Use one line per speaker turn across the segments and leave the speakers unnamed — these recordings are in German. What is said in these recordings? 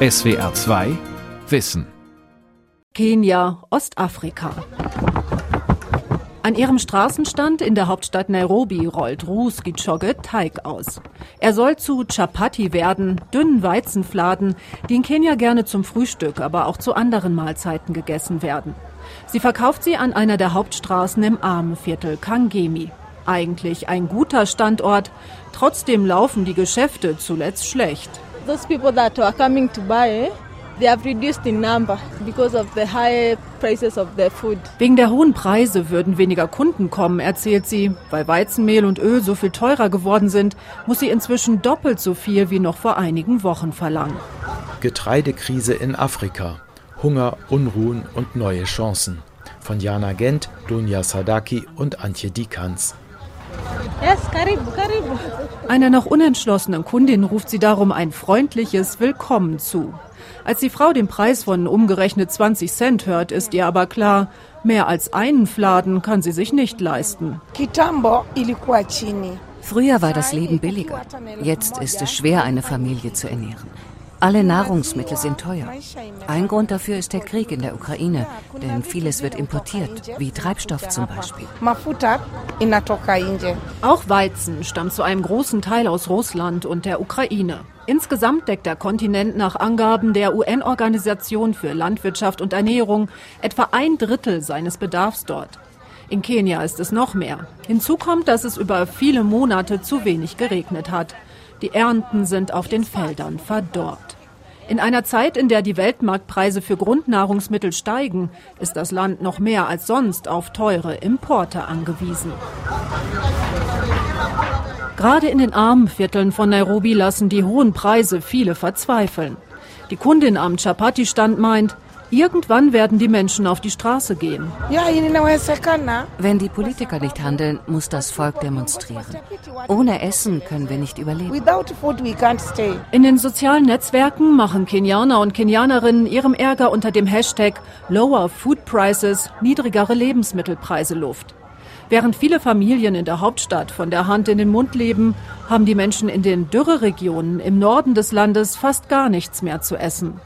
SWR 2 Wissen.
Kenia, Ostafrika. An ihrem Straßenstand in der Hauptstadt Nairobi rollt Ruth Gichoge Teig aus. Er soll zu Chapati werden, dünnen Weizenfladen, die in Kenia gerne zum Frühstück, aber auch zu anderen Mahlzeiten gegessen werden. Sie verkauft sie an einer der Hauptstraßen im Armenviertel Kangemi. Eigentlich ein guter Standort, trotzdem laufen die Geschäfte zuletzt schlecht.
Those people that are coming to buy They have reduced in number because of the high prices of the food.
Wegen der hohen Preise würden weniger Kunden kommen, erzählt sie. Weil Weizenmehl und Öl so viel teurer geworden sind, muss sie inzwischen doppelt so viel wie noch vor einigen Wochen verlangen.
Getreidekrise in Afrika. Hunger, Unruhen und neue Chancen. Von Jana Gent, Dunja Sadaki und Antje Dikans.
Yes, karibu, karibu.
Einer noch unentschlossenen Kundin ruft sie darum ein freundliches Willkommen zu. Als die Frau den Preis von umgerechnet 20 Cent hört, ist ihr aber klar, mehr als einen Fladen kann sie sich nicht leisten.
Früher war das Leben billiger. Jetzt ist es schwer, eine Familie zu ernähren. Alle Nahrungsmittel sind teuer. Ein Grund dafür ist der Krieg in der Ukraine, denn vieles wird importiert, wie Treibstoff zum Beispiel.
Auch Weizen stammt zu einem großen Teil aus Russland und der Ukraine. Insgesamt deckt der Kontinent nach Angaben der UN-Organisation für Landwirtschaft und Ernährung etwa ein Drittel seines Bedarfs dort. In Kenia ist es noch mehr. Hinzu kommt, dass es über viele Monate zu wenig geregnet hat. Die Ernten sind auf den Feldern verdorrt. In einer Zeit, in der die Weltmarktpreise für Grundnahrungsmittel steigen, ist das Land noch mehr als sonst auf teure Importe angewiesen. Gerade in den armen Vierteln von Nairobi lassen die hohen Preise viele verzweifeln. Die Kundin am Chapati-Stand meint, Irgendwann werden die Menschen auf die Straße gehen.
Wenn die Politiker nicht handeln, muss das Volk demonstrieren. Ohne Essen können wir nicht überleben.
In den sozialen Netzwerken machen Kenianer und Kenianerinnen ihrem Ärger unter dem Hashtag Lower Food Prices niedrigere Lebensmittelpreise Luft. Während viele Familien in der Hauptstadt von der Hand in den Mund leben, haben die Menschen in den Dürreregionen im Norden des Landes fast gar nichts mehr zu essen.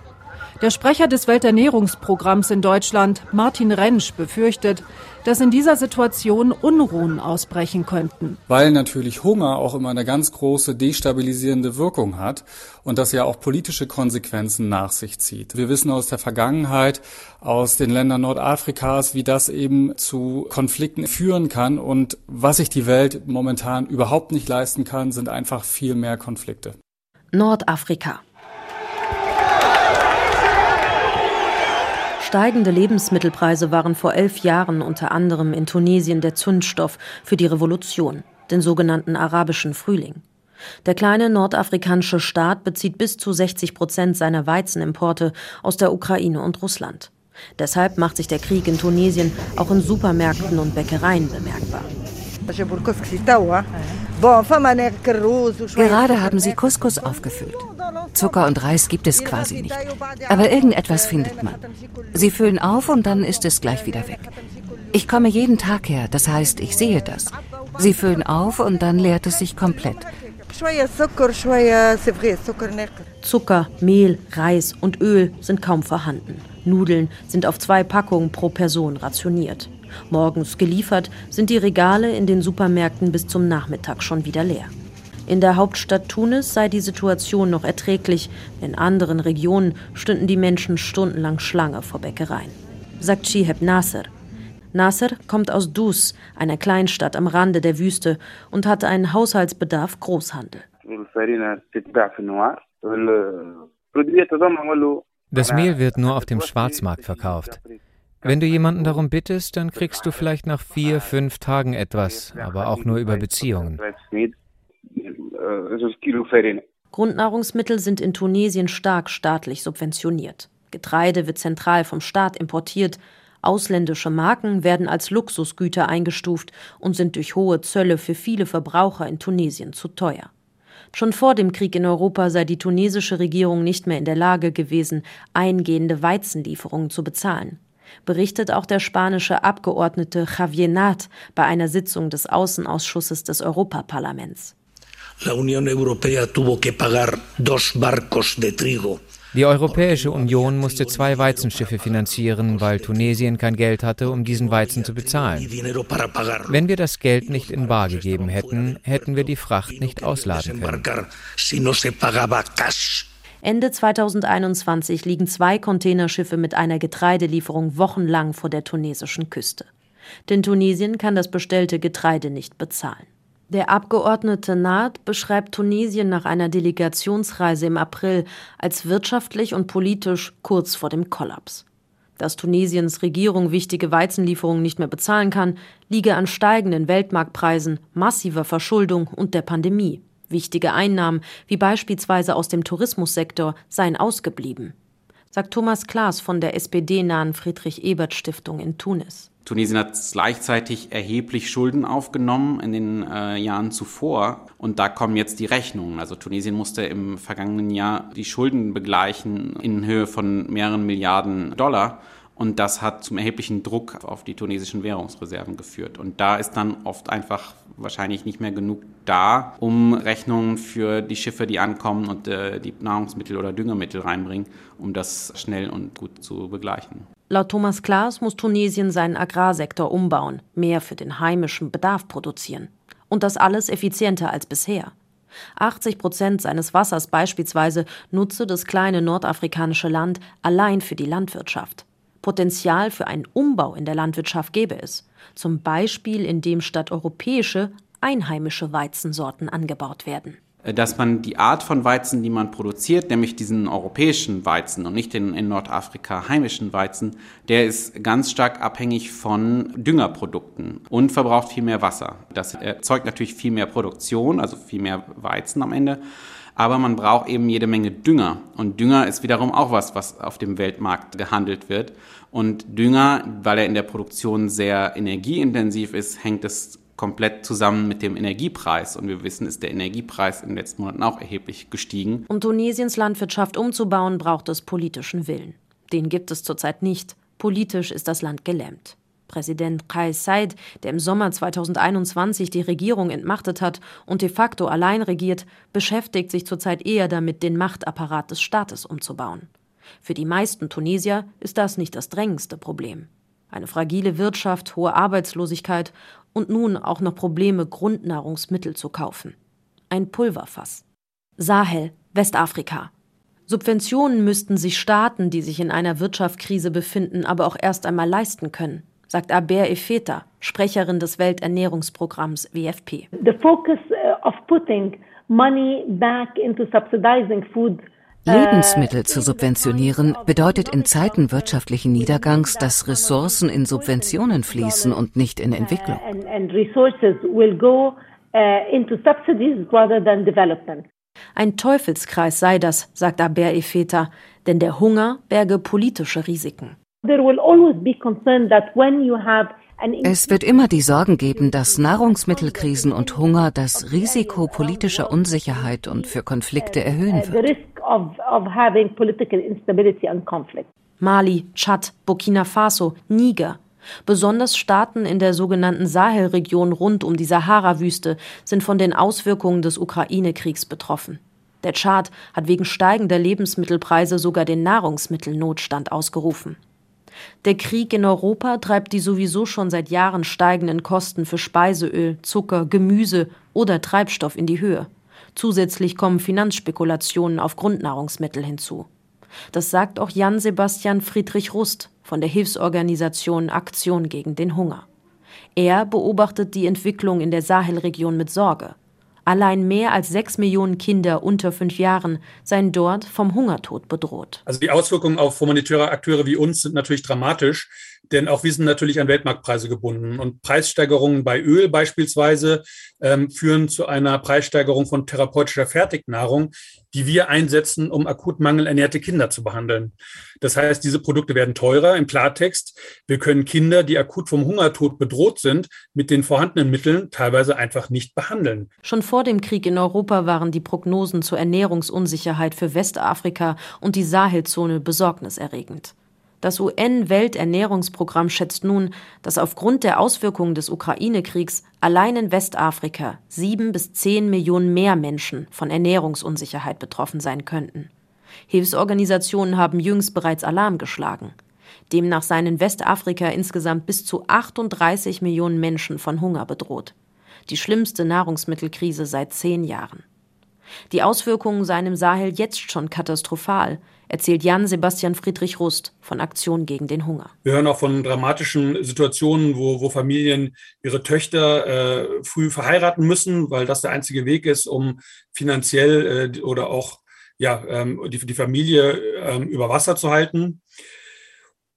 Der Sprecher des Welternährungsprogramms in Deutschland, Martin Rentsch, befürchtet, dass in dieser Situation Unruhen ausbrechen könnten.
Weil natürlich Hunger auch immer eine ganz große destabilisierende Wirkung hat und das ja auch politische Konsequenzen nach sich zieht. Wir wissen aus der Vergangenheit, aus den Ländern Nordafrikas, wie das eben zu Konflikten führen kann und was sich die Welt momentan überhaupt nicht leisten kann, sind einfach viel mehr Konflikte.
Nordafrika. Steigende Lebensmittelpreise waren vor elf Jahren unter anderem in Tunesien der Zündstoff für die Revolution, den sogenannten arabischen Frühling. Der kleine nordafrikanische Staat bezieht bis zu 60 Prozent seiner Weizenimporte aus der Ukraine und Russland. Deshalb macht sich der Krieg in Tunesien auch in Supermärkten und Bäckereien bemerkbar.
Gerade haben sie Couscous aufgefüllt. Zucker und Reis gibt es quasi nicht. Aber irgendetwas findet man. Sie füllen auf und dann ist es gleich wieder weg. Ich komme jeden Tag her, das heißt, ich sehe das. Sie füllen auf und dann leert es sich komplett.
Zucker, Mehl, Reis und Öl sind kaum vorhanden. Nudeln sind auf zwei Packungen pro Person rationiert. Morgens geliefert sind die Regale in den Supermärkten bis zum Nachmittag schon wieder leer. In der Hauptstadt Tunis sei die Situation noch erträglich, in anderen Regionen stünden die Menschen stundenlang Schlange vor Bäckereien, sagt Shiheb Nasser. Nasser kommt aus Dus, einer Kleinstadt am Rande der Wüste, und hatte einen Haushaltsbedarf Großhandel.
Das Mehl wird nur auf dem Schwarzmarkt verkauft. Wenn du jemanden darum bittest, dann kriegst du vielleicht nach vier, fünf Tagen etwas, aber auch nur über Beziehungen.
Grundnahrungsmittel sind in Tunesien stark staatlich subventioniert. Getreide wird zentral vom Staat importiert. Ausländische Marken werden als Luxusgüter eingestuft und sind durch hohe Zölle für viele Verbraucher in Tunesien zu teuer. Schon vor dem Krieg in Europa sei die tunesische Regierung nicht mehr in der Lage gewesen, eingehende Weizenlieferungen zu bezahlen berichtet auch der spanische Abgeordnete Javier Nat bei einer Sitzung des Außenausschusses des Europaparlaments.
Die Europäische Union musste zwei Weizenschiffe finanzieren, weil Tunesien kein Geld hatte, um diesen Weizen zu bezahlen. Wenn wir das Geld nicht in Bar gegeben hätten, hätten wir die Fracht nicht ausladen können.
Ende 2021 liegen zwei Containerschiffe mit einer Getreidelieferung wochenlang vor der tunesischen Küste. Denn Tunesien kann das bestellte Getreide nicht bezahlen. Der Abgeordnete Naht beschreibt Tunesien nach einer Delegationsreise im April als wirtschaftlich und politisch kurz vor dem Kollaps. Dass Tunesiens Regierung wichtige Weizenlieferungen nicht mehr bezahlen kann, liege an steigenden Weltmarktpreisen, massiver Verschuldung und der Pandemie. Wichtige Einnahmen, wie beispielsweise aus dem Tourismussektor, seien ausgeblieben, sagt Thomas Klaas von der SPD-nahen Friedrich-Ebert-Stiftung in Tunis.
Tunesien hat gleichzeitig erheblich Schulden aufgenommen in den äh, Jahren zuvor und da kommen jetzt die Rechnungen. Also Tunesien musste im vergangenen Jahr die Schulden begleichen in Höhe von mehreren Milliarden Dollar und das hat zum erheblichen Druck auf die tunesischen Währungsreserven geführt. Und da ist dann oft einfach wahrscheinlich nicht mehr genug da, um Rechnungen für die Schiffe, die ankommen und äh, die Nahrungsmittel oder Düngemittel reinbringen, um das schnell und gut zu begleichen.
Laut Thomas Klaas muss Tunesien seinen Agrarsektor umbauen, mehr für den heimischen Bedarf produzieren. Und das alles effizienter als bisher. 80 Prozent seines Wassers beispielsweise nutze das kleine nordafrikanische Land allein für die Landwirtschaft. Potenzial für einen Umbau in der Landwirtschaft gäbe es, zum Beispiel indem statt europäische einheimische Weizensorten angebaut werden.
Dass man die Art von Weizen, die man produziert, nämlich diesen europäischen Weizen und nicht den in Nordafrika heimischen Weizen, der ist ganz stark abhängig von Düngerprodukten und verbraucht viel mehr Wasser. Das erzeugt natürlich viel mehr Produktion, also viel mehr Weizen am Ende aber man braucht eben jede Menge Dünger. Und Dünger ist wiederum auch was, was auf dem Weltmarkt gehandelt wird. Und Dünger, weil er in der Produktion sehr energieintensiv ist, hängt es komplett zusammen mit dem Energiepreis. Und wir wissen, ist der Energiepreis in den letzten Monaten auch erheblich gestiegen.
Um Tunesiens Landwirtschaft umzubauen, braucht es politischen Willen. Den gibt es zurzeit nicht. Politisch ist das Land gelähmt. Präsident Kais Said, der im Sommer 2021 die Regierung entmachtet hat und de facto allein regiert, beschäftigt sich zurzeit eher damit, den Machtapparat des Staates umzubauen. Für die meisten Tunesier ist das nicht das drängendste Problem. Eine fragile Wirtschaft, hohe Arbeitslosigkeit und nun auch noch Probleme, Grundnahrungsmittel zu kaufen. Ein Pulverfass. Sahel, Westafrika. Subventionen müssten sich Staaten, die sich in einer Wirtschaftskrise befinden, aber auch erst einmal leisten können sagt Aber Efeta, Sprecherin des Welternährungsprogramms WFP.
The focus uh, of putting money back into subsidizing food
uh, Lebensmittel zu subventionieren bedeutet in Zeiten wirtschaftlichen Niedergangs, dass Ressourcen in Subventionen fließen und nicht in Entwicklung.
Uh,
Ein Teufelskreis sei das, sagt Aber Efeta, denn der Hunger berge politische Risiken.
Es wird immer die Sorgen geben, dass Nahrungsmittelkrisen und Hunger das Risiko politischer Unsicherheit und für Konflikte erhöhen wird.
Mali, Tschad, Burkina Faso, Niger. Besonders Staaten in der sogenannten Sahelregion rund um die Sahara-Wüste sind von den Auswirkungen des Ukraine-Kriegs betroffen. Der Tschad hat wegen steigender Lebensmittelpreise sogar den Nahrungsmittelnotstand ausgerufen. Der Krieg in Europa treibt die sowieso schon seit Jahren steigenden Kosten für Speiseöl, Zucker, Gemüse oder Treibstoff in die Höhe. Zusätzlich kommen Finanzspekulationen auf Grundnahrungsmittel hinzu. Das sagt auch Jan Sebastian Friedrich Rust von der Hilfsorganisation Aktion gegen den Hunger. Er beobachtet die Entwicklung in der Sahelregion mit Sorge. Allein mehr als sechs Millionen Kinder unter fünf Jahren seien dort vom Hungertod bedroht.
Also die Auswirkungen auf humanitäre Akteure wie uns sind natürlich dramatisch, denn auch wir sind natürlich an Weltmarktpreise gebunden. Und Preissteigerungen bei Öl beispielsweise ähm, führen zu einer Preissteigerung von therapeutischer Fertignahrung, die wir einsetzen, um akut mangelernährte Kinder zu behandeln. Das heißt, diese Produkte werden teurer. Im Klartext, wir können Kinder, die akut vom Hungertod bedroht sind, mit den vorhandenen Mitteln teilweise einfach nicht behandeln.
Schon vor dem Krieg in Europa waren die Prognosen zur Ernährungsunsicherheit für Westafrika und die Sahelzone besorgniserregend. Das UN-Welternährungsprogramm schätzt nun, dass aufgrund der Auswirkungen des Ukraine-Kriegs allein in Westafrika sieben bis zehn Millionen mehr Menschen von Ernährungsunsicherheit betroffen sein könnten. Hilfsorganisationen haben jüngst bereits Alarm geschlagen. Demnach seien in Westafrika insgesamt bis zu 38 Millionen Menschen von Hunger bedroht. Die schlimmste Nahrungsmittelkrise seit zehn Jahren. Die Auswirkungen seien im Sahel jetzt schon katastrophal, erzählt Jan Sebastian Friedrich Rust von Aktion gegen den Hunger.
Wir hören auch von dramatischen Situationen, wo, wo Familien ihre Töchter äh, früh verheiraten müssen, weil das der einzige Weg ist, um finanziell äh, oder auch ja, ähm, die, die Familie ähm, über Wasser zu halten.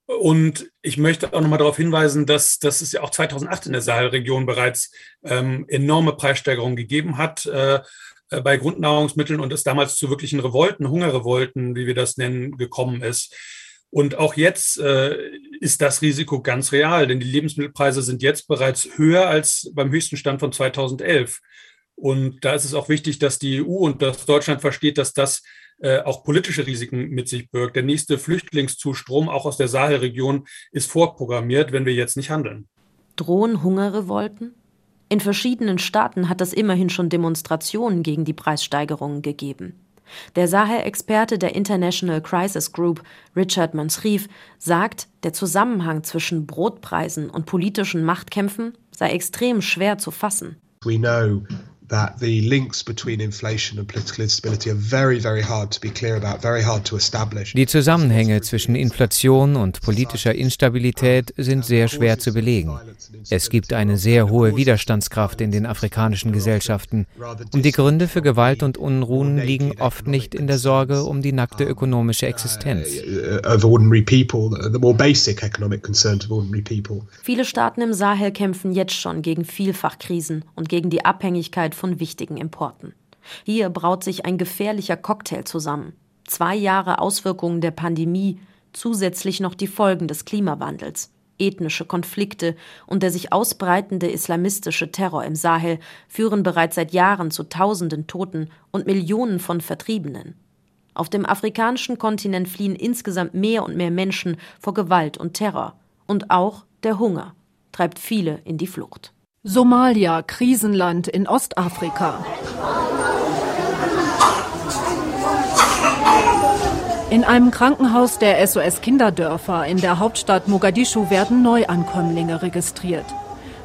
Und ich möchte auch nochmal darauf hinweisen, dass, dass es ja auch 2008 in der Sahelregion bereits ähm, enorme Preissteigerungen gegeben hat. Äh, bei Grundnahrungsmitteln und es damals zu wirklichen Revolten, Hungerrevolten, wie wir das nennen, gekommen ist. Und auch jetzt äh, ist das Risiko ganz real, denn die Lebensmittelpreise sind jetzt bereits höher als beim höchsten Stand von 2011. Und da ist es auch wichtig, dass die EU und dass Deutschland versteht, dass das äh, auch politische Risiken mit sich birgt. Der nächste Flüchtlingszustrom, auch aus der Sahelregion, ist vorprogrammiert, wenn wir jetzt nicht handeln.
Drohen Hungerrevolten? In verschiedenen Staaten hat es immerhin schon Demonstrationen gegen die Preissteigerungen gegeben. Der Sahel-Experte der International Crisis Group, Richard Mansrief, sagt, der Zusammenhang zwischen Brotpreisen und politischen Machtkämpfen sei extrem schwer zu fassen.
We know that the links between inflation and political instability are very, very hard to be clear about, very hard to establish.
Die Zusammenhänge zwischen Inflation und politischer Instabilität sind sehr schwer zu belegen. Es gibt eine sehr hohe Widerstandskraft in den afrikanischen Gesellschaften und die Gründe für Gewalt und Unruhen liegen oft nicht in der Sorge um die nackte ökonomische Existenz.
Viele Staaten im Sahel kämpfen jetzt schon gegen Vielfachkrisen und gegen die Abhängigkeit von wichtigen Importen. Hier braut sich ein gefährlicher Cocktail zusammen. Zwei Jahre Auswirkungen der Pandemie, zusätzlich noch die Folgen des Klimawandels. Ethnische Konflikte und der sich ausbreitende islamistische Terror im Sahel führen bereits seit Jahren zu Tausenden Toten und Millionen von Vertriebenen. Auf dem afrikanischen Kontinent fliehen insgesamt mehr und mehr Menschen vor Gewalt und Terror. Und auch der Hunger treibt viele in die Flucht.
Somalia, Krisenland in Ostafrika. In einem Krankenhaus der SOS Kinderdörfer in der Hauptstadt Mogadischu werden Neuankömmlinge registriert.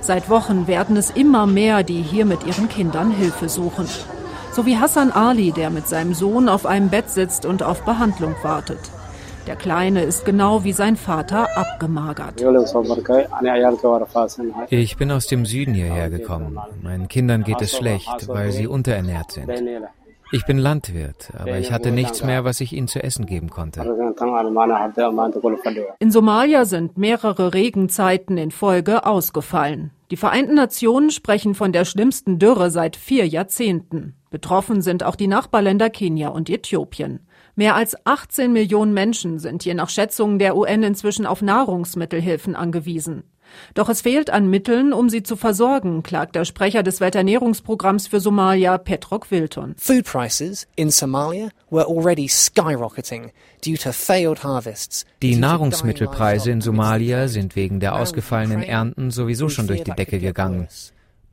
Seit Wochen werden es immer mehr, die hier mit ihren Kindern Hilfe suchen. So wie Hassan Ali, der mit seinem Sohn auf einem Bett sitzt und auf Behandlung wartet. Der Kleine ist genau wie sein Vater abgemagert.
Ich bin aus dem Süden hierher gekommen. Meinen Kindern geht es schlecht, weil sie unterernährt sind. Ich bin Landwirt, aber ich hatte nichts mehr, was ich ihnen zu essen geben konnte.
In Somalia sind mehrere Regenzeiten in Folge ausgefallen. Die Vereinten Nationen sprechen von der schlimmsten Dürre seit vier Jahrzehnten. Betroffen sind auch die Nachbarländer Kenia und Äthiopien. Mehr als 18 Millionen Menschen sind je nach Schätzungen der UN inzwischen auf Nahrungsmittelhilfen angewiesen. Doch es fehlt an Mitteln, um sie zu versorgen, klagt der Sprecher des Welternährungsprogramms für Somalia, Petrok Wilton.
Food prices in Somalia were already skyrocketing due to failed harvests.
Die Nahrungsmittelpreise in Somalia sind wegen der ausgefallenen Ernten sowieso schon durch die Decke gegangen.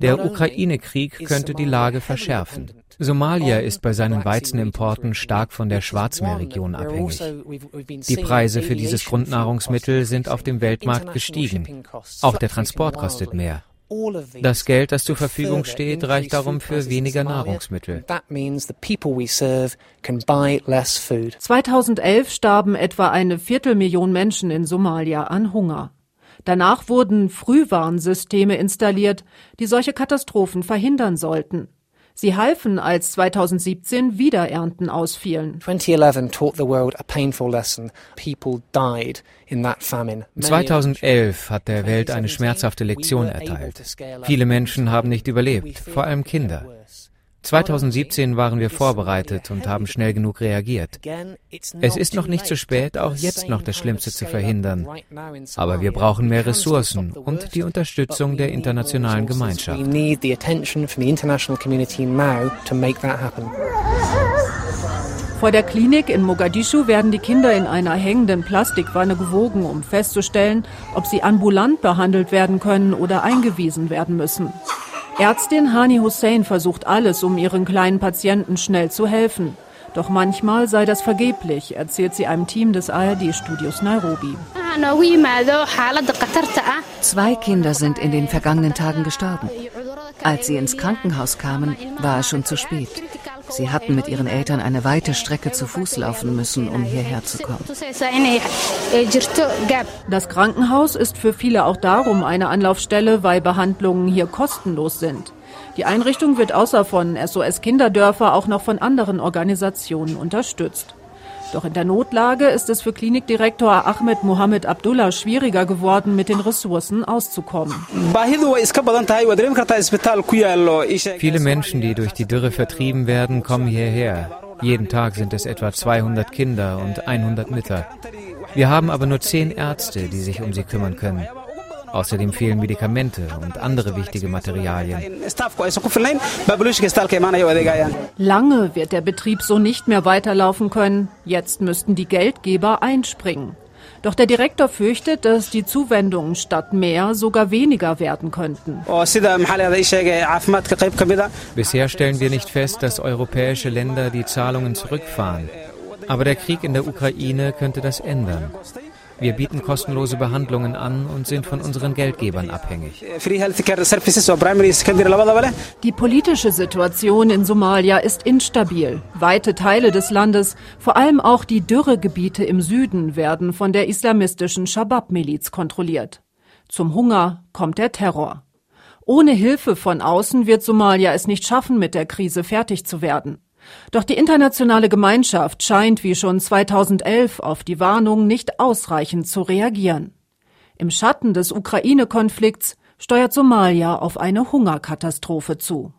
Der Ukraine-Krieg könnte die Lage verschärfen. Somalia ist bei seinen Weizenimporten stark von der Schwarzmeerregion abhängig. Die Preise für dieses Grundnahrungsmittel sind auf dem Weltmarkt gestiegen. Auch der Transport kostet mehr. Das Geld, das zur Verfügung steht, reicht darum für weniger Nahrungsmittel.
2011 starben etwa eine Viertelmillion Menschen in Somalia an Hunger. Danach wurden Frühwarnsysteme installiert, die solche Katastrophen verhindern sollten. Sie halfen, als 2017 wieder Ernten ausfielen.
2011 hat der Welt eine schmerzhafte Lektion erteilt. Viele Menschen haben nicht überlebt, vor allem Kinder. 2017 waren wir vorbereitet und haben schnell genug reagiert. Es ist noch nicht zu spät, auch jetzt noch das Schlimmste zu verhindern. Aber wir brauchen mehr Ressourcen und die Unterstützung der internationalen Gemeinschaft.
Vor der Klinik in Mogadischu werden die Kinder in einer hängenden Plastikwanne gewogen, um festzustellen, ob sie ambulant behandelt werden können oder eingewiesen werden müssen. Ärztin Hani Hussein versucht alles, um ihren kleinen Patienten schnell zu helfen. Doch manchmal sei das vergeblich, erzählt sie einem Team des ARD-Studios Nairobi.
Zwei Kinder sind in den vergangenen Tagen gestorben. Als sie ins Krankenhaus kamen, war es schon zu spät. Sie hatten mit ihren Eltern eine weite Strecke zu Fuß laufen müssen, um hierher zu kommen.
Das Krankenhaus ist für viele auch darum eine Anlaufstelle, weil Behandlungen hier kostenlos sind. Die Einrichtung wird außer von SOS Kinderdörfer auch noch von anderen Organisationen unterstützt. Doch in der Notlage ist es für Klinikdirektor Ahmed Mohammed Abdullah schwieriger geworden, mit den Ressourcen auszukommen.
Viele Menschen, die durch die Dürre vertrieben werden, kommen hierher. Jeden Tag sind es etwa 200 Kinder und 100 Mütter. Wir haben aber nur zehn Ärzte, die sich um sie kümmern können. Außerdem fehlen Medikamente und andere wichtige Materialien.
Lange wird der Betrieb so nicht mehr weiterlaufen können. Jetzt müssten die Geldgeber einspringen. Doch der Direktor fürchtet, dass die Zuwendungen statt mehr sogar weniger werden könnten.
Bisher stellen wir nicht fest, dass europäische Länder die Zahlungen zurückfahren. Aber der Krieg in der Ukraine könnte das ändern. Wir bieten kostenlose Behandlungen an und sind von unseren Geldgebern abhängig.
Die politische Situation in Somalia ist instabil. Weite Teile des Landes, vor allem auch die Dürregebiete im Süden, werden von der islamistischen Shabab-Miliz kontrolliert. Zum Hunger kommt der Terror. Ohne Hilfe von außen wird Somalia es nicht schaffen, mit der Krise fertig zu werden. Doch die internationale Gemeinschaft scheint wie schon 2011 auf die Warnung nicht ausreichend zu reagieren. Im Schatten des Ukraine-Konflikts steuert Somalia auf eine Hungerkatastrophe zu.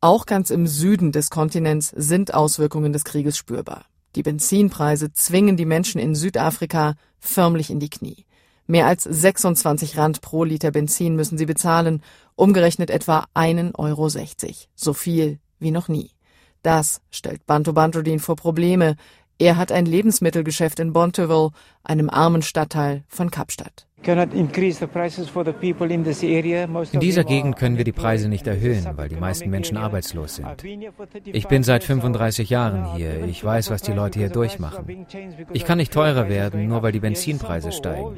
Auch ganz im Süden des Kontinents sind Auswirkungen des Krieges spürbar. Die Benzinpreise zwingen die Menschen in Südafrika förmlich in die Knie. Mehr als 26 Rand pro Liter Benzin müssen sie bezahlen, umgerechnet etwa 1,60 Euro. So viel wie noch nie. Das stellt Bantu Bantudin vor Probleme. Er hat ein Lebensmittelgeschäft in Bonteville, einem armen Stadtteil von Kapstadt.
In dieser Gegend können wir die Preise nicht erhöhen, weil die meisten Menschen arbeitslos sind. Ich bin seit 35 Jahren hier. Ich weiß, was die Leute hier durchmachen. Ich kann nicht teurer werden, nur weil die Benzinpreise steigen.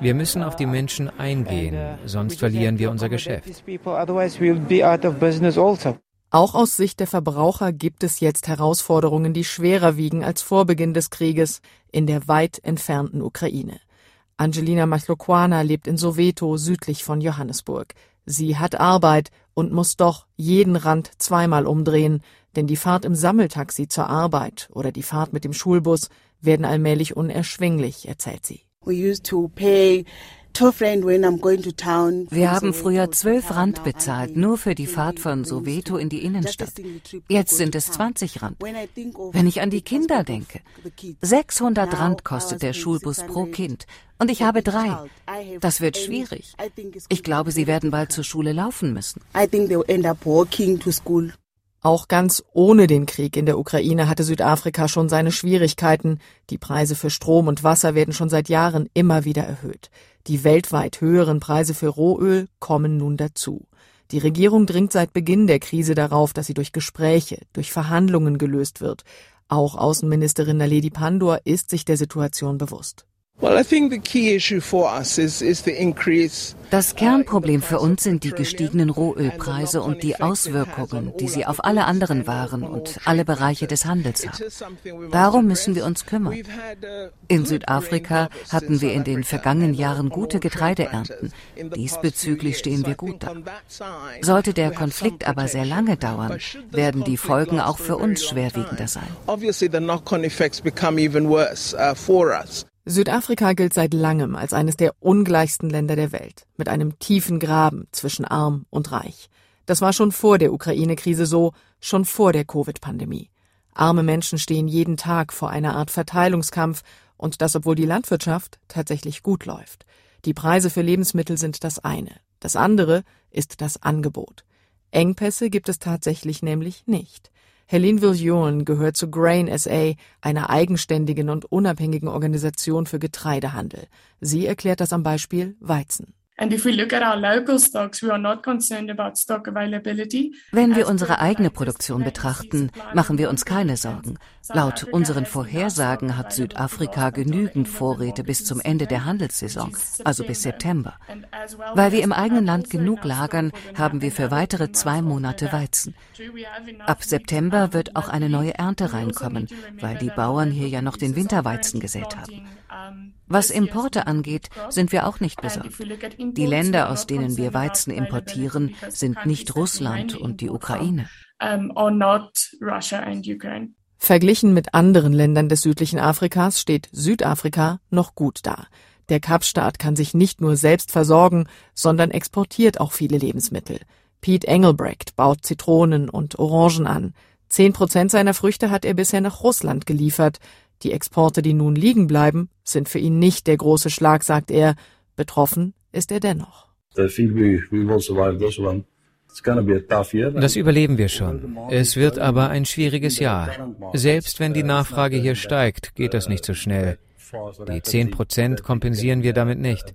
Wir müssen auf die Menschen eingehen, sonst verlieren wir unser Geschäft.
Auch aus Sicht der Verbraucher gibt es jetzt Herausforderungen, die schwerer wiegen als vor Beginn des Krieges in der weit entfernten Ukraine. Angelina Machlokwana lebt in Soweto südlich von Johannesburg. Sie hat Arbeit und muss doch jeden Rand zweimal umdrehen, denn die Fahrt im Sammeltaxi zur Arbeit oder die Fahrt mit dem Schulbus werden allmählich unerschwinglich, erzählt sie. We used to pay
wir haben früher zwölf Rand bezahlt, nur für die Fahrt von Soweto in die Innenstadt. Jetzt sind es 20 Rand. Wenn ich an die Kinder denke, 600 Rand kostet der Schulbus pro Kind und ich habe drei. Das wird schwierig. Ich glaube, sie werden bald zur Schule laufen müssen.
Auch ganz ohne den Krieg in der Ukraine hatte Südafrika schon seine Schwierigkeiten. Die Preise für Strom und Wasser werden schon seit Jahren immer wieder erhöht. Die weltweit höheren Preise für Rohöl kommen nun dazu. Die Regierung dringt seit Beginn der Krise darauf, dass sie durch Gespräche, durch Verhandlungen gelöst wird. Auch Außenministerin Naledi Pandor ist sich der Situation bewusst.
Das Kernproblem für uns sind die gestiegenen Rohölpreise und die Auswirkungen, die sie auf alle anderen Waren und alle Bereiche des Handels haben. Darum müssen wir uns kümmern. In Südafrika hatten wir in den vergangenen Jahren gute Getreideernten. Diesbezüglich stehen wir gut da. Sollte der Konflikt aber sehr lange dauern, werden die Folgen auch für uns schwerwiegender sein.
Südafrika gilt seit langem als eines der ungleichsten Länder der Welt, mit einem tiefen Graben zwischen arm und reich. Das war schon vor der Ukraine-Krise so, schon vor der Covid-Pandemie. Arme Menschen stehen jeden Tag vor einer Art Verteilungskampf, und das obwohl die Landwirtschaft tatsächlich gut läuft. Die Preise für Lebensmittel sind das eine. Das andere ist das Angebot. Engpässe gibt es tatsächlich nämlich nicht. Helene Viljoen gehört zu Grain SA, einer eigenständigen und unabhängigen Organisation für Getreidehandel. Sie erklärt das am Beispiel Weizen.
Wenn
wir unsere eigene Produktion betrachten, machen wir uns keine Sorgen. Laut unseren Vorhersagen hat Südafrika genügend Vorräte bis zum Ende der Handelssaison, also bis September. Weil wir im eigenen Land genug lagern, haben wir für weitere zwei Monate Weizen. Ab September wird auch eine neue Ernte reinkommen, weil die Bauern hier ja noch den Winterweizen gesät haben. Was Importe angeht, sind wir auch nicht besorgt. Die Länder, aus denen wir Weizen importieren, sind nicht Russland und die Ukraine.
Verglichen mit anderen Ländern des südlichen Afrikas steht Südafrika noch gut da. Der Kapstaat kann sich nicht nur selbst versorgen, sondern exportiert auch viele Lebensmittel. Pete Engelbrecht baut Zitronen und Orangen an. Zehn Prozent seiner Früchte hat er bisher nach Russland geliefert. Die Exporte, die nun liegen bleiben, sind für ihn nicht der große Schlag, sagt er. Betroffen ist er dennoch.
Das überleben wir schon. Es wird aber ein schwieriges Jahr. Selbst wenn die Nachfrage hier steigt, geht das nicht so schnell. Die 10 Prozent kompensieren wir damit nicht.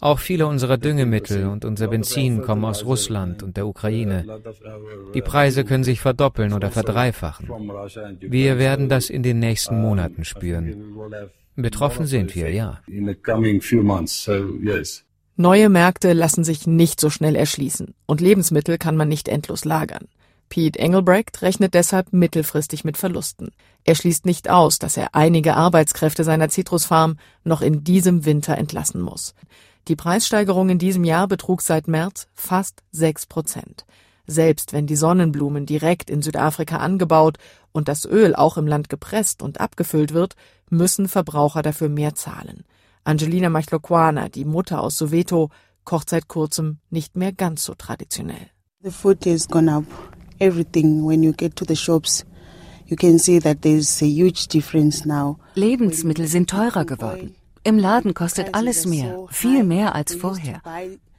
Auch viele unserer Düngemittel und unser Benzin kommen aus Russland und der Ukraine. Die Preise können sich verdoppeln oder verdreifachen. Wir werden das in den nächsten Monaten spüren. Betroffen sind wir, ja.
Neue Märkte lassen sich nicht so schnell erschließen und Lebensmittel kann man nicht endlos lagern. Pete Engelbrecht rechnet deshalb mittelfristig mit Verlusten. Er schließt nicht aus, dass er einige Arbeitskräfte seiner Zitrusfarm noch in diesem Winter entlassen muss. Die Preissteigerung in diesem Jahr betrug seit März fast sechs Prozent. Selbst wenn die Sonnenblumen direkt in Südafrika angebaut und das Öl auch im Land gepresst und abgefüllt wird, müssen Verbraucher dafür mehr zahlen. Angelina Machlokwana, die Mutter aus Soweto, kocht seit kurzem nicht mehr ganz so traditionell.
The food has gone up everything when you get to the shops. You can see that there's a huge difference now.
Lebensmittel sind teurer geworden. Im Laden kostet alles mehr, viel mehr als vorher.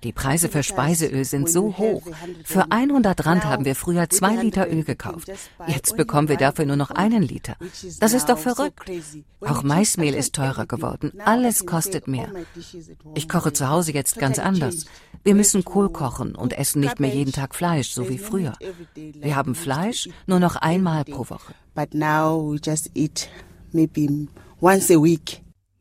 Die Preise für Speiseöl sind so hoch. Für 100 Rand haben wir früher zwei Liter Öl gekauft. Jetzt bekommen wir dafür nur noch einen Liter. Das ist doch verrückt. Auch Maismehl ist teurer geworden. Alles kostet mehr. Ich koche zu Hause jetzt ganz anders. Wir müssen Kohl kochen und essen nicht mehr jeden Tag Fleisch, so wie früher. Wir haben Fleisch nur noch einmal pro Woche.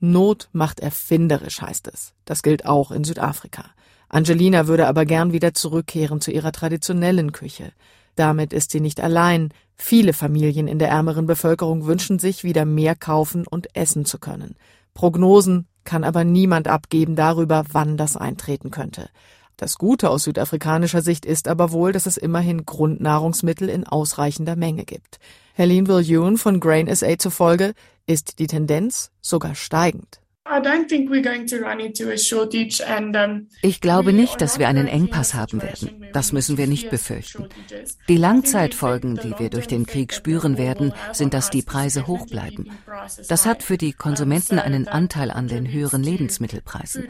Not macht erfinderisch, heißt es. Das gilt auch in Südafrika. Angelina würde aber gern wieder zurückkehren zu ihrer traditionellen Küche. Damit ist sie nicht allein. Viele Familien in der ärmeren Bevölkerung wünschen sich, wieder mehr kaufen und essen zu können. Prognosen kann aber niemand abgeben darüber, wann das eintreten könnte. Das Gute aus südafrikanischer Sicht ist aber wohl, dass es immerhin Grundnahrungsmittel in ausreichender Menge gibt. Helene Viljoen von Grain SA zufolge ist die Tendenz sogar steigend.
Ich glaube nicht, dass wir einen Engpass haben werden. Das müssen wir nicht befürchten. Die Langzeitfolgen, die wir durch den Krieg spüren werden, sind, dass die Preise hoch bleiben. Das hat für die Konsumenten einen Anteil an den höheren Lebensmittelpreisen.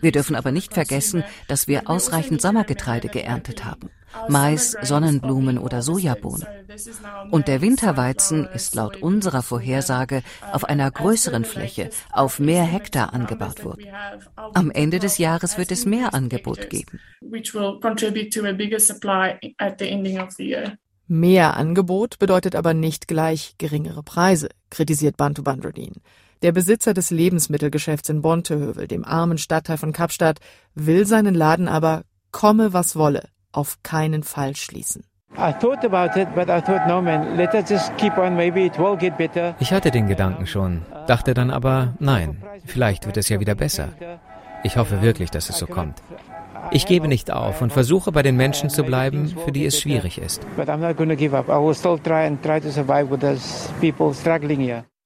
Wir dürfen aber nicht vergessen, dass wir ausreichend Sommergetreide geerntet haben. Mais, Sonnenblumen oder Sojabohnen. Und der Winterweizen ist laut unserer Vorhersage auf einer größeren Fläche, auf mehr Hektar angebaut worden. Am Ende des Jahres wird es mehr Angebot geben.
Mehr Angebot bedeutet aber nicht gleich geringere Preise, kritisiert Bantu Bandrodin. Der Besitzer des Lebensmittelgeschäfts in Bontehövel, dem armen Stadtteil von Kapstadt, will seinen Laden aber, komme was wolle, auf keinen Fall schließen.
Ich hatte den Gedanken schon, dachte dann aber, nein, vielleicht wird es ja wieder besser. Ich hoffe wirklich, dass es so kommt. Ich gebe nicht auf und versuche bei den Menschen zu bleiben, für die es schwierig ist.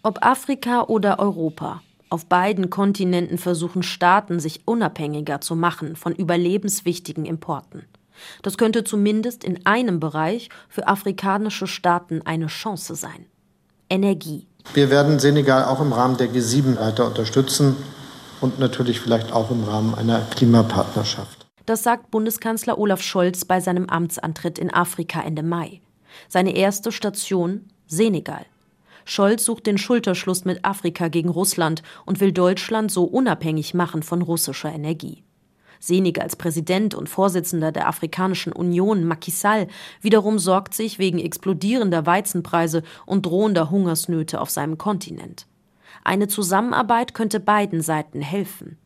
Ob Afrika oder Europa, auf beiden Kontinenten versuchen Staaten, sich unabhängiger zu machen von überlebenswichtigen Importen. Das könnte zumindest in einem Bereich für afrikanische Staaten eine Chance sein. Energie.
Wir werden Senegal auch im Rahmen der G7 weiter unterstützen und natürlich vielleicht auch im Rahmen einer Klimapartnerschaft.
Das sagt Bundeskanzler Olaf Scholz bei seinem Amtsantritt in Afrika Ende Mai. Seine erste Station Senegal. Scholz sucht den Schulterschluss mit Afrika gegen Russland und will Deutschland so unabhängig machen von russischer Energie. Senegals Präsident und Vorsitzender der Afrikanischen Union Macky Sall wiederum sorgt sich wegen explodierender Weizenpreise und drohender Hungersnöte auf seinem Kontinent. Eine Zusammenarbeit könnte beiden Seiten helfen.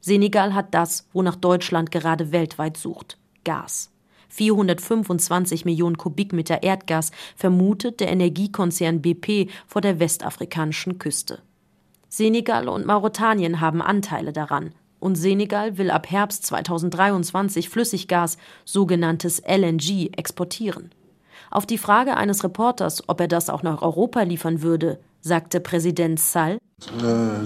Senegal hat das, wonach Deutschland gerade weltweit sucht Gas. 425 Millionen Kubikmeter Erdgas vermutet der Energiekonzern BP vor der westafrikanischen Küste. Senegal und Mauretanien haben Anteile daran, und Senegal will ab Herbst 2023 Flüssiggas, sogenanntes LNG, exportieren. Auf die Frage eines Reporters, ob er das auch nach Europa liefern würde, sagte Präsident Sall, äh,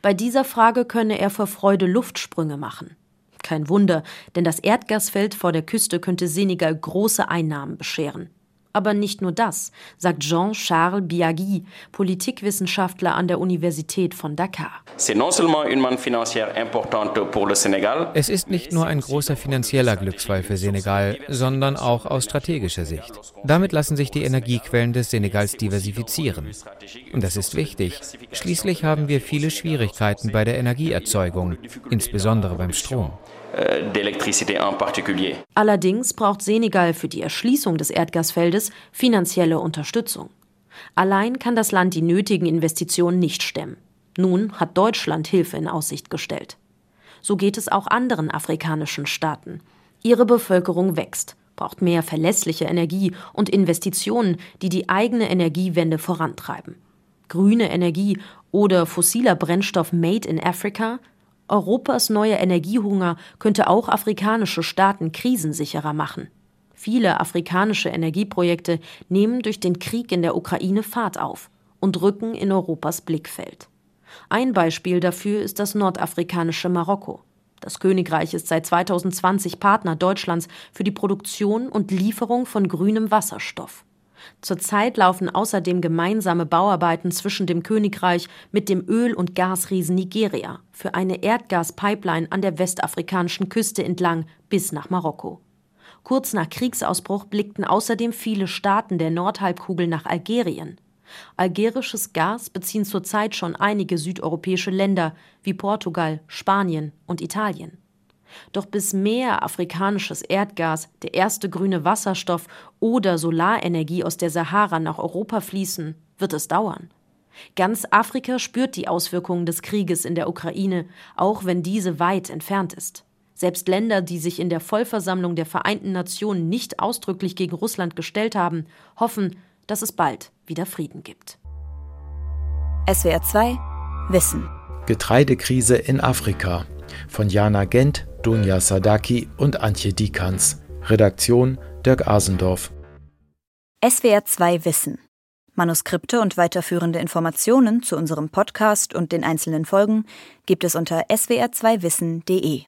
bei dieser Frage könne er vor Freude Luftsprünge machen. Kein Wunder, denn das Erdgasfeld vor der Küste könnte Senegal große Einnahmen bescheren. Aber nicht nur das, sagt Jean-Charles Biagui, Politikwissenschaftler an der Universität von Dakar.
Es ist nicht nur ein großer finanzieller Glücksfall für Senegal, sondern auch aus strategischer Sicht. Damit lassen sich die Energiequellen des Senegals diversifizieren. Und das ist wichtig. Schließlich haben wir viele Schwierigkeiten bei der Energieerzeugung, insbesondere beim Strom.
Euh, d'électricité en particulier. Allerdings braucht Senegal für die Erschließung des Erdgasfeldes finanzielle Unterstützung. Allein kann das Land die nötigen Investitionen nicht stemmen. Nun hat Deutschland Hilfe in Aussicht gestellt. So geht es auch anderen afrikanischen Staaten. Ihre Bevölkerung wächst, braucht mehr verlässliche Energie und Investitionen, die die eigene Energiewende vorantreiben. Grüne Energie oder fossiler Brennstoff made in Africa Europas neuer Energiehunger könnte auch afrikanische Staaten krisensicherer machen. Viele afrikanische Energieprojekte nehmen durch den Krieg in der Ukraine Fahrt auf und rücken in Europas Blickfeld. Ein Beispiel dafür ist das nordafrikanische Marokko. Das Königreich ist seit 2020 Partner Deutschlands für die Produktion und Lieferung von grünem Wasserstoff. Zurzeit laufen außerdem gemeinsame Bauarbeiten zwischen dem Königreich mit dem Öl- und Gasriesen Nigeria für eine Erdgaspipeline an der westafrikanischen Küste entlang bis nach Marokko. Kurz nach Kriegsausbruch blickten außerdem viele Staaten der Nordhalbkugel nach Algerien. Algerisches Gas beziehen zurzeit schon einige südeuropäische Länder wie Portugal, Spanien und Italien. Doch bis mehr afrikanisches Erdgas, der erste grüne Wasserstoff oder Solarenergie aus der Sahara nach Europa fließen, wird es dauern. Ganz Afrika spürt die Auswirkungen des Krieges in der Ukraine, auch wenn diese weit entfernt ist. Selbst Länder, die sich in der Vollversammlung der Vereinten Nationen nicht ausdrücklich gegen Russland gestellt haben, hoffen, dass es bald wieder Frieden gibt.
SWR 2 Wissen
Getreidekrise in Afrika von Jana Gent, Dunja Sadaki und Antje Diekanz. Redaktion Dirk Asendorf.
SWR 2 Wissen. Manuskripte und weiterführende Informationen zu unserem Podcast und den einzelnen Folgen gibt es unter swr2wissen.de.